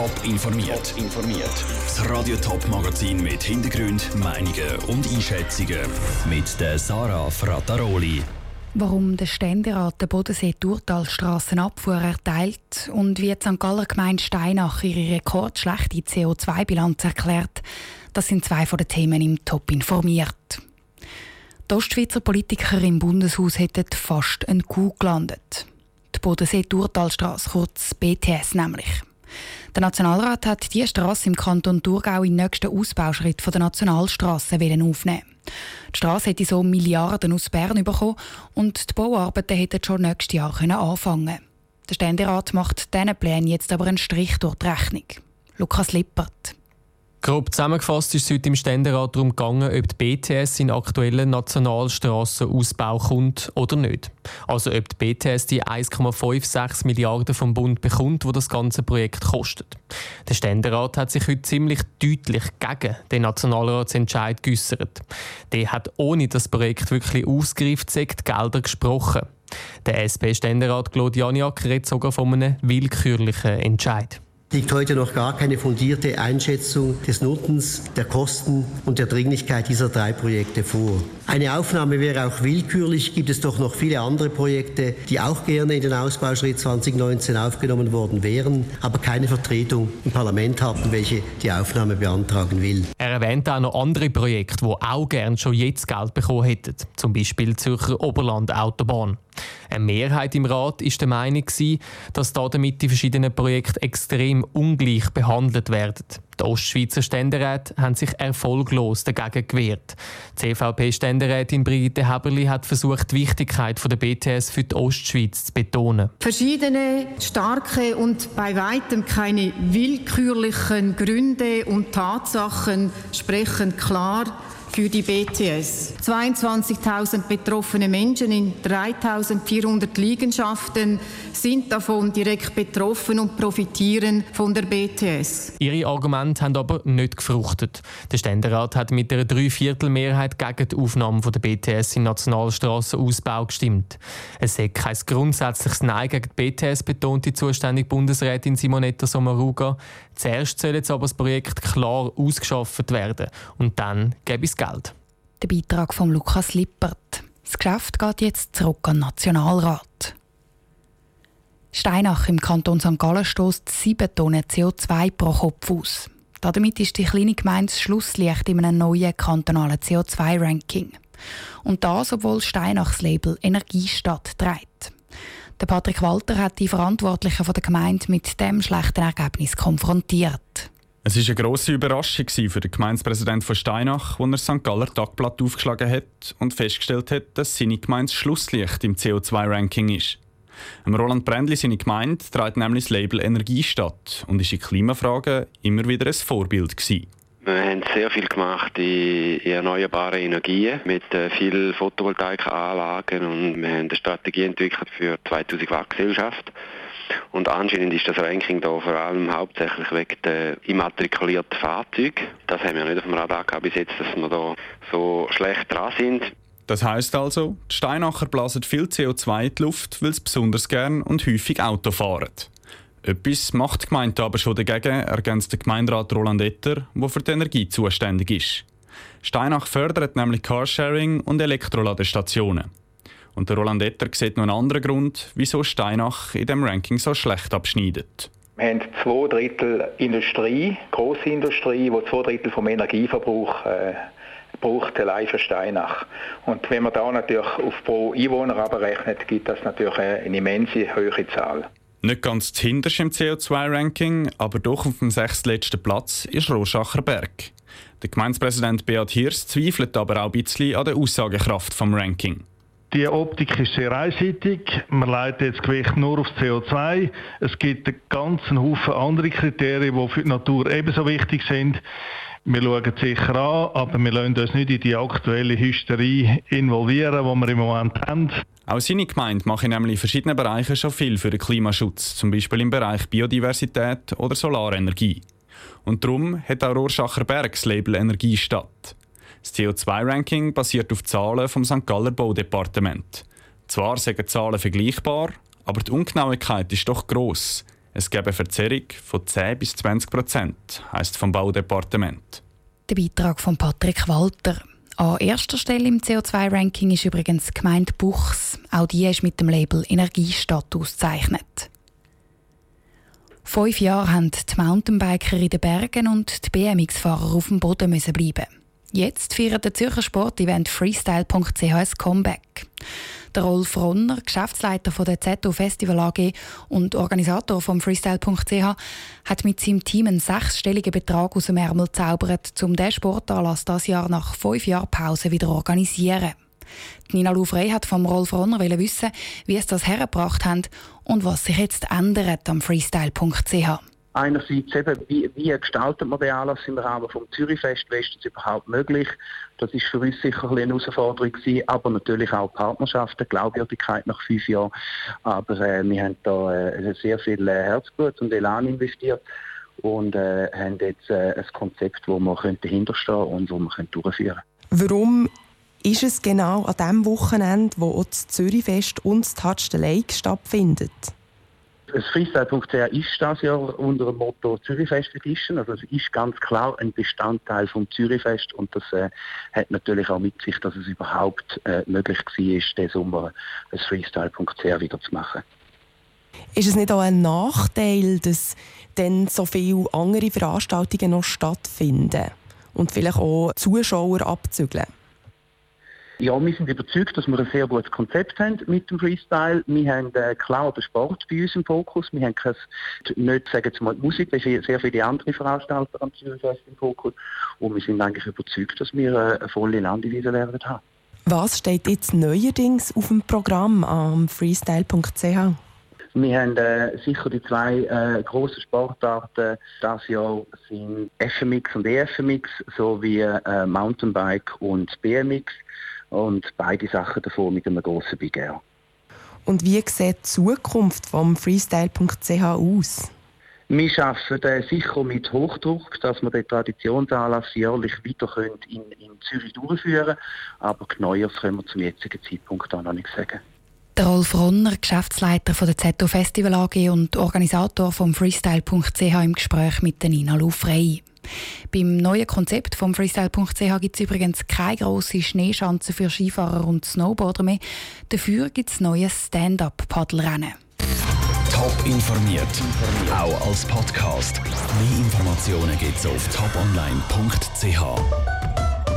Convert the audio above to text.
Top informiert. informiert. Das Radio Top Magazin mit Hintergrund, Meinungen und Einschätzungen mit der Sarah Frataroli. Warum der Ständerat der Bodensee Durtalstrassen erteilt und wie die St. Galler Gemeinde Steinach ihre rekordschlechte CO2-Bilanz erklärt, das sind zwei von den Themen im Top informiert. Die Ostschweizer Politiker im Bundeshaus hätten fast einen Coup gelandet. Die Bodensee-Durtalstrasse, kurz BTS nämlich. Der Nationalrat hat diese Straße im Kanton Thurgau in den nächsten Ausbauschritt der Nationalstraße aufnehmen. Die Straße hätte so Milliarden aus Bern bekommen und die Bauarbeiten hätten schon nächstes Jahr anfangen können. Der Ständerat macht diesen Plänen jetzt aber einen Strich durch die Rechnung. Lukas Lippert. Grob zusammengefasst ist es heute im Ständerat darum gegangen, ob die BTS in aktuellen Nationalstrassenausbau kommt oder nicht. Also ob die BTS die 1,56 Milliarden vom Bund bekommt, wo das ganze Projekt kostet. Der Ständerat hat sich heute ziemlich deutlich gegen den Nationalratsentscheid geäußert. Der hat ohne das Projekt wirklich ausgereift Gelder gesprochen. Der SP-Ständerat Claude Janiak redet sogar von einem willkürlichen Entscheid liegt heute noch gar keine fundierte Einschätzung des Nutzens, der Kosten und der Dringlichkeit dieser drei Projekte vor. Eine Aufnahme wäre auch willkürlich, gibt es doch noch viele andere Projekte, die auch gerne in den Ausbauschritt 2019 aufgenommen worden wären, aber keine Vertretung im Parlament hatten, welche die Aufnahme beantragen will. Er erwähnt auch noch andere Projekte, die auch gern schon jetzt Geld bekommen hätten, zum Beispiel Zürcher Oberland-Autobahn. Eine Mehrheit im Rat ist der Meinung, dass damit die verschiedenen Projekte extrem ungleich behandelt werden. Die Ostschweizer Ständeräte haben sich erfolglos dagegen gewehrt. Die CVP-Ständerätin Brigitte Heberli hat versucht, die Wichtigkeit der BTS für die Ostschweiz zu betonen. Verschiedene starke und bei weitem keine willkürlichen Gründe und Tatsachen sprechen klar für die BTS. 22.000 betroffene Menschen in 3.400 Liegenschaften sind davon direkt betroffen und profitieren von der BTS. Ihre Argumente haben aber nicht gefruchtet. Der Ständerat hat mit einer Dreiviertelmehrheit gegen die Aufnahme der BTS im Nationalstrassenausbau gestimmt. Es sei kein grundsätzliches Nein gegen die BTS, betont die zuständige Bundesrätin Simonetta Sommaruga. Zuerst soll jetzt aber das Projekt klar ausgeschafft werden und dann gäbe es Geld. Der Beitrag von Lukas Lippert. Das Geschäft geht jetzt zurück an den Nationalrat. Steinach im Kanton St. Gallen stößt 7 Tonnen CO2 pro Kopf aus. Damit ist die kleine Gemeinde das Schlusslicht in einem neuen kantonalen CO2-Ranking. Und das, obwohl Steinach das Label Energiestadt trägt. Der Patrick Walter hat die Verantwortlichen der Gemeinde mit dem schlechten Ergebnis konfrontiert. Es war eine grosse Überraschung für den Gemeindepräsidenten von Steinach, als er St. Galler Tagblatt aufgeschlagen hat und festgestellt hat, dass seine Gemeinde Schlusslicht im CO2-Ranking ist. Roland Brändli, seine Gemeinde, trägt nämlich das Label Energiestadt und ist in Klimafragen immer wieder ein Vorbild gewesen. Wir haben sehr viel gemacht in, erneuerbare Energien mit äh, vielen Photovoltaikanlagen und wir haben eine Strategie entwickelt für 2000 Watt Gesellschaft. Und anscheinend ist das Ranking da vor allem hauptsächlich wegen der immatrikulierten Fahrzeuge. Das haben wir nicht auf dem Radar gehabt bis jetzt, dass wir da so schlecht dran sind. Das heisst also, die Steinacher blasen viel CO2 in die Luft, weil sie besonders gern und häufig Auto fahren. Etwas macht die Gemeinde aber schon dagegen, ergänzt der Gemeinderat Roland Etter, der für die Energie zuständig ist. Steinach fördert nämlich Carsharing und Elektroladestationen. Und der Roland Etter sieht noch einen anderen Grund, wieso Steinach in dem Ranking so schlecht abschneidet. Wir haben zwei Drittel Industrie, grosse Industrie, die zwei Drittel vom Energieverbrauch äh, braucht allein für Steinach. Und wenn man da natürlich auf pro Einwohner abrechnet, gibt das natürlich eine immense höhere Zahl. Nicht ganz zuhinterst im CO2-Ranking, aber doch auf dem sechstletzten Platz ist Rorschacher Berg. Der Gemeindepräsident Beat Hirs zweifelt aber auch ein bisschen an der Aussagekraft vom Ranking. Die Optik ist sehr einseitig. Man leitet jetzt Gewicht nur aufs CO2. Es gibt einen ganzen Haufen andere Kriterien, die für die Natur ebenso wichtig sind. Wir schauen es sicher an, aber wir lassen uns nicht in die aktuelle Hysterie involvieren, die wir im Moment haben. Auch seine Gemeinde macht nämlich in verschiedenen Bereichen schon viel für den Klimaschutz, zum Beispiel im Bereich Biodiversität oder Solarenergie. Und darum hat auch Rorschacher Berg das Label Energiestadt. Das CO2-Ranking basiert auf Zahlen vom St. Galler Baudepartement. Zwar sind Zahlen vergleichbar, aber die Ungenauigkeit ist doch gross. Es gäbe eine Verzerrung von 10 bis 20 Prozent, heisst vom Baudepartement. Der Beitrag von Patrick Walter. An erster Stelle im CO2-Ranking ist übrigens die Gemeinde Buchs. Auch die ist mit dem Label Energiestadt ausgezeichnet. Fünf Jahre haben die Mountainbiker in den Bergen und die BMX-Fahrer auf dem Boden bleiben. Jetzt feiert der Zürcher Sportevent freestyle.ch ein Comeback. Der Rolf Ronner, Geschäftsleiter von der ZO Festival AG und Organisator vom Freestyle.ch, hat mit seinem Team einen sechsstelligen Betrag aus dem Ärmel gezaubert, um diesen Sportanlass das Jahr nach fünf Jahren Pause wieder zu organisieren. Nina Louvre hat vom Rolf Ronner wissen, wie es das hergebracht hat und was sich jetzt ändert am Freestyle.ch. Einerseits eben, wie, wie gestaltet man den Anlass im Rahmen vom Zürichfest? Das überhaupt möglich? Das ist für uns sicher ein eine Herausforderung gewesen, aber natürlich auch Partnerschaften, Glaubwürdigkeit nach fünf Jahren. Aber äh, wir haben da äh, sehr viel äh, Herzblut und Elan investiert und äh, haben jetzt äh, ein Konzept, wo wir dahinterstehen und wo wir durchführen können. Warum ist es genau an dem Wochenende, wo das Zürichfest und das Touch the Lake stattfindet? Das Freestyle.ch ist das Jahr unter dem Motto Zürichfest Edition. Also es ist ganz klar ein Bestandteil vom Zürichfest und das äh, hat natürlich auch mit sich, dass es überhaupt äh, möglich war, diesen Sommer das Freestyle.ch wieder zu machen. Ist es nicht auch ein Nachteil, dass dann so viele andere Veranstaltungen noch stattfinden und vielleicht auch Zuschauer abzügeln? Ja, wir sind überzeugt, dass wir ein sehr gutes Konzept haben mit dem Freestyle. Wir haben äh, klar den Sport bei uns im Fokus. Wir haben kein, nicht, sagen wir mal, die Musik, wie sehr viele andere Veranstalter am Zürichfest im Fokus. Und wir sind eigentlich überzeugt, dass wir äh, eine volle Landewiese werden haben. Was steht jetzt neuerdings auf dem Programm am freestyle.ch? Wir haben äh, sicher die zwei äh, grossen Sportarten das Jahr sind FMX und EFMX sowie äh, Mountainbike und BMX und beide Sachen davon mit einem grossen Big Air. Und wie sieht die Zukunft vom Freestyle.ch aus? Wir arbeiten äh, sicher mit Hochdruck, dass wir den Traditionsanlass jährlich weiter können in, in Zürich durchführen können. Aber genaueres können wir zum jetzigen Zeitpunkt auch noch nicht sagen. Rolf Ronner, Geschäftsleiter von der ZO Festival AG und Organisator vom Freestyle.ch im Gespräch mit Nina Lufrey. Beim neuen Konzept vom Freestyle.ch gibt es übrigens keine grosse Schneeschanze für Skifahrer und Snowboarder mehr. Dafür gibt es neue Stand-up-Paddelrennen. Top informiert, auch als Podcast. Mehr Informationen gibt es auf toponline.ch.